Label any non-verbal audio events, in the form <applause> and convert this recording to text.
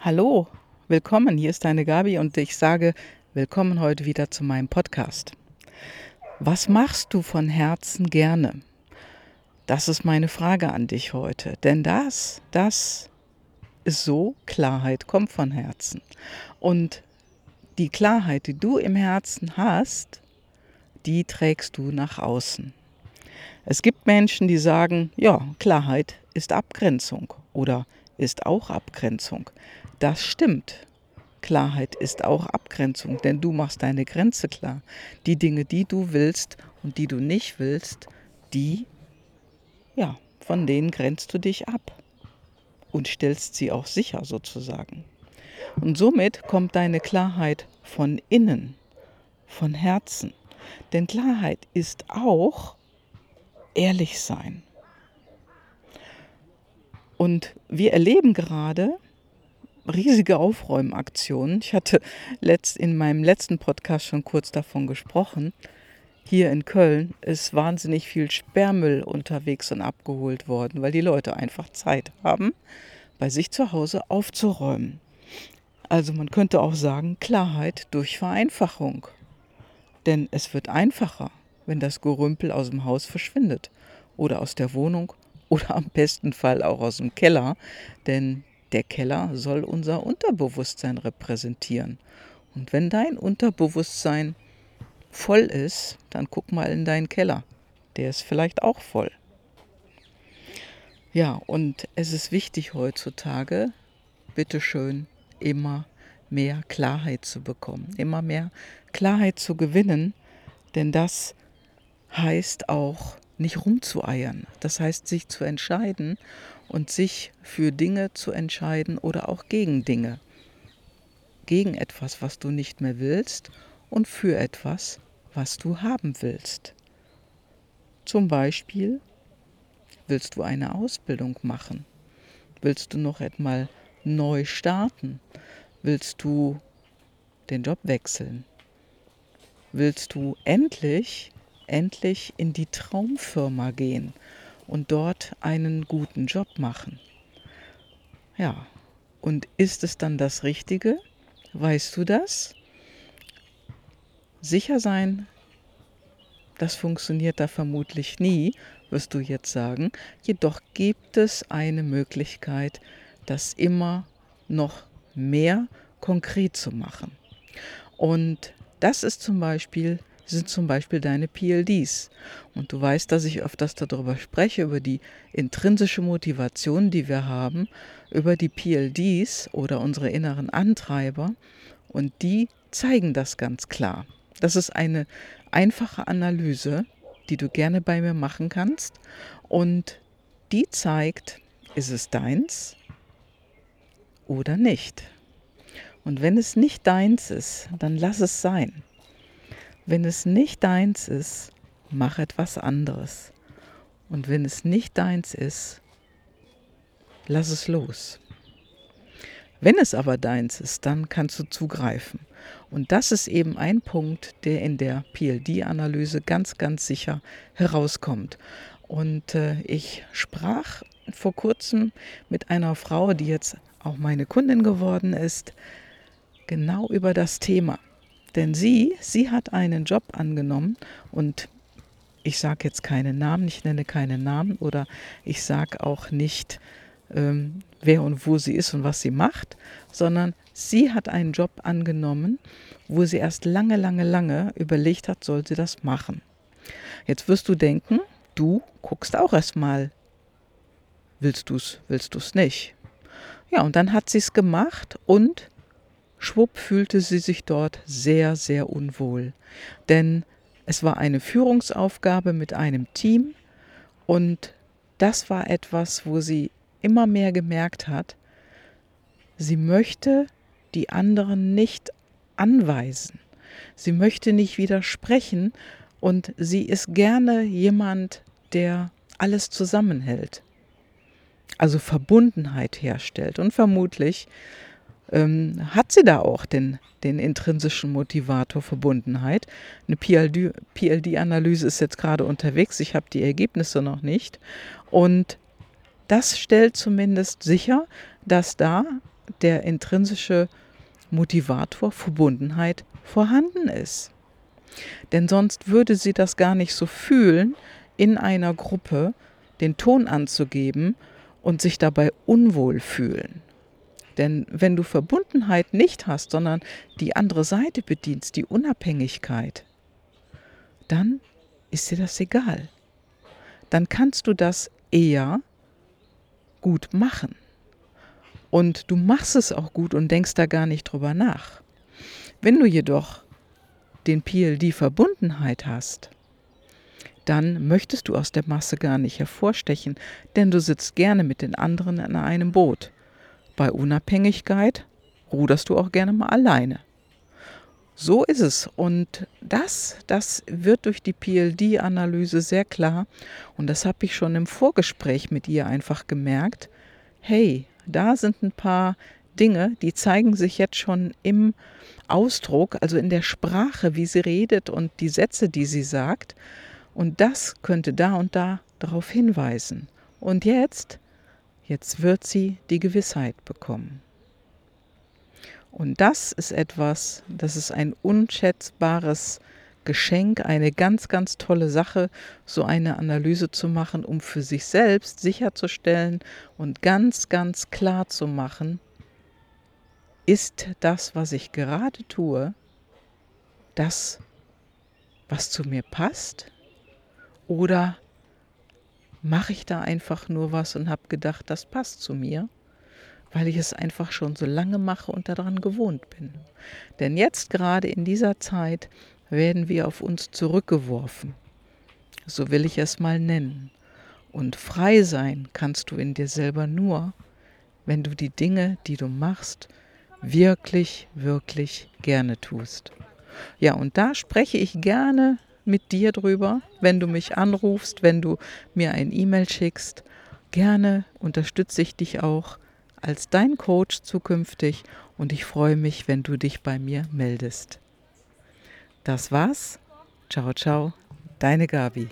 Hallo, willkommen. Hier ist deine Gabi und ich sage willkommen heute wieder zu meinem Podcast. Was machst du von Herzen gerne? Das ist meine Frage an dich heute. Denn das, das ist so, Klarheit kommt von Herzen. Und die Klarheit, die du im Herzen hast, die trägst du nach außen. Es gibt Menschen, die sagen, ja, Klarheit ist Abgrenzung oder ist auch Abgrenzung. Das stimmt. Klarheit ist auch Abgrenzung, denn du machst deine Grenze klar. Die Dinge, die du willst und die du nicht willst, die, ja, von denen grenzt du dich ab und stellst sie auch sicher sozusagen. Und somit kommt deine Klarheit von innen, von Herzen. Denn Klarheit ist auch ehrlich sein. Und wir erleben gerade, riesige Aufräumaktionen. Ich hatte letzt, in meinem letzten Podcast schon kurz davon gesprochen. Hier in Köln ist wahnsinnig viel Sperrmüll unterwegs und abgeholt worden, weil die Leute einfach Zeit haben, bei sich zu Hause aufzuräumen. Also man könnte auch sagen, Klarheit durch Vereinfachung. Denn es wird einfacher, wenn das Gerümpel aus dem Haus verschwindet oder aus der Wohnung <laughs> oder am besten Fall auch aus dem Keller, denn der Keller soll unser Unterbewusstsein repräsentieren. Und wenn dein Unterbewusstsein voll ist, dann guck mal in deinen Keller. Der ist vielleicht auch voll. Ja, und es ist wichtig heutzutage, bitteschön, immer mehr Klarheit zu bekommen, immer mehr Klarheit zu gewinnen, denn das heißt auch nicht rumzueiern. Das heißt, sich zu entscheiden und sich für Dinge zu entscheiden oder auch gegen Dinge. Gegen etwas, was du nicht mehr willst und für etwas, was du haben willst. Zum Beispiel willst du eine Ausbildung machen? Willst du noch einmal neu starten? Willst du den Job wechseln? Willst du endlich, endlich in die Traumfirma gehen und dort einen guten Job machen. Ja, und ist es dann das Richtige? Weißt du das? Sicher sein, das funktioniert da vermutlich nie, wirst du jetzt sagen. Jedoch gibt es eine Möglichkeit, das immer noch mehr konkret zu machen. Und das ist zum Beispiel sind zum Beispiel deine PLDs. Und du weißt, dass ich öfters darüber spreche, über die intrinsische Motivation, die wir haben, über die PLDs oder unsere inneren Antreiber. Und die zeigen das ganz klar. Das ist eine einfache Analyse, die du gerne bei mir machen kannst. Und die zeigt, ist es deins oder nicht. Und wenn es nicht deins ist, dann lass es sein. Wenn es nicht deins ist, mach etwas anderes. Und wenn es nicht deins ist, lass es los. Wenn es aber deins ist, dann kannst du zugreifen. Und das ist eben ein Punkt, der in der PLD-Analyse ganz, ganz sicher herauskommt. Und äh, ich sprach vor kurzem mit einer Frau, die jetzt auch meine Kundin geworden ist, genau über das Thema. Denn sie, sie hat einen Job angenommen und ich sage jetzt keinen Namen, ich nenne keinen Namen oder ich sage auch nicht, ähm, wer und wo sie ist und was sie macht, sondern sie hat einen Job angenommen, wo sie erst lange, lange, lange überlegt hat, soll sie das machen. Jetzt wirst du denken, du guckst auch erstmal, willst du es, willst du es nicht. Ja, und dann hat sie es gemacht und Schwupp fühlte sie sich dort sehr, sehr unwohl. Denn es war eine Führungsaufgabe mit einem Team und das war etwas, wo sie immer mehr gemerkt hat, sie möchte die anderen nicht anweisen. Sie möchte nicht widersprechen und sie ist gerne jemand, der alles zusammenhält. Also Verbundenheit herstellt und vermutlich ähm, hat sie da auch den, den intrinsischen Motivator Verbundenheit. Eine PLD-Analyse ist jetzt gerade unterwegs, ich habe die Ergebnisse noch nicht. Und das stellt zumindest sicher, dass da der intrinsische Motivator Verbundenheit vorhanden ist. Denn sonst würde sie das gar nicht so fühlen, in einer Gruppe den Ton anzugeben und sich dabei unwohl fühlen. Denn wenn du Verbundenheit nicht hast, sondern die andere Seite bedienst, die Unabhängigkeit, dann ist dir das egal. Dann kannst du das eher gut machen. Und du machst es auch gut und denkst da gar nicht drüber nach. Wenn du jedoch den PLD-Verbundenheit hast, dann möchtest du aus der Masse gar nicht hervorstechen, denn du sitzt gerne mit den anderen in einem Boot. Bei Unabhängigkeit ruderst du auch gerne mal alleine. So ist es. Und das, das wird durch die PLD-Analyse sehr klar. Und das habe ich schon im Vorgespräch mit ihr einfach gemerkt. Hey, da sind ein paar Dinge, die zeigen sich jetzt schon im Ausdruck, also in der Sprache, wie sie redet und die Sätze, die sie sagt. Und das könnte da und da darauf hinweisen. Und jetzt, jetzt wird sie die Gewissheit bekommen. Und das ist etwas, das ist ein unschätzbares Geschenk, eine ganz, ganz tolle Sache, so eine Analyse zu machen, um für sich selbst sicherzustellen und ganz, ganz klar zu machen, ist das, was ich gerade tue, das, was zu mir passt? Oder mache ich da einfach nur was und habe gedacht, das passt zu mir, weil ich es einfach schon so lange mache und daran gewohnt bin. Denn jetzt gerade in dieser Zeit werden wir auf uns zurückgeworfen. So will ich es mal nennen. Und frei sein kannst du in dir selber nur, wenn du die Dinge, die du machst, wirklich, wirklich gerne tust. Ja, und da spreche ich gerne mit dir drüber, wenn du mich anrufst, wenn du mir ein E-Mail schickst. Gerne unterstütze ich dich auch als dein Coach zukünftig und ich freue mich, wenn du dich bei mir meldest. Das war's. Ciao, ciao, deine Gabi.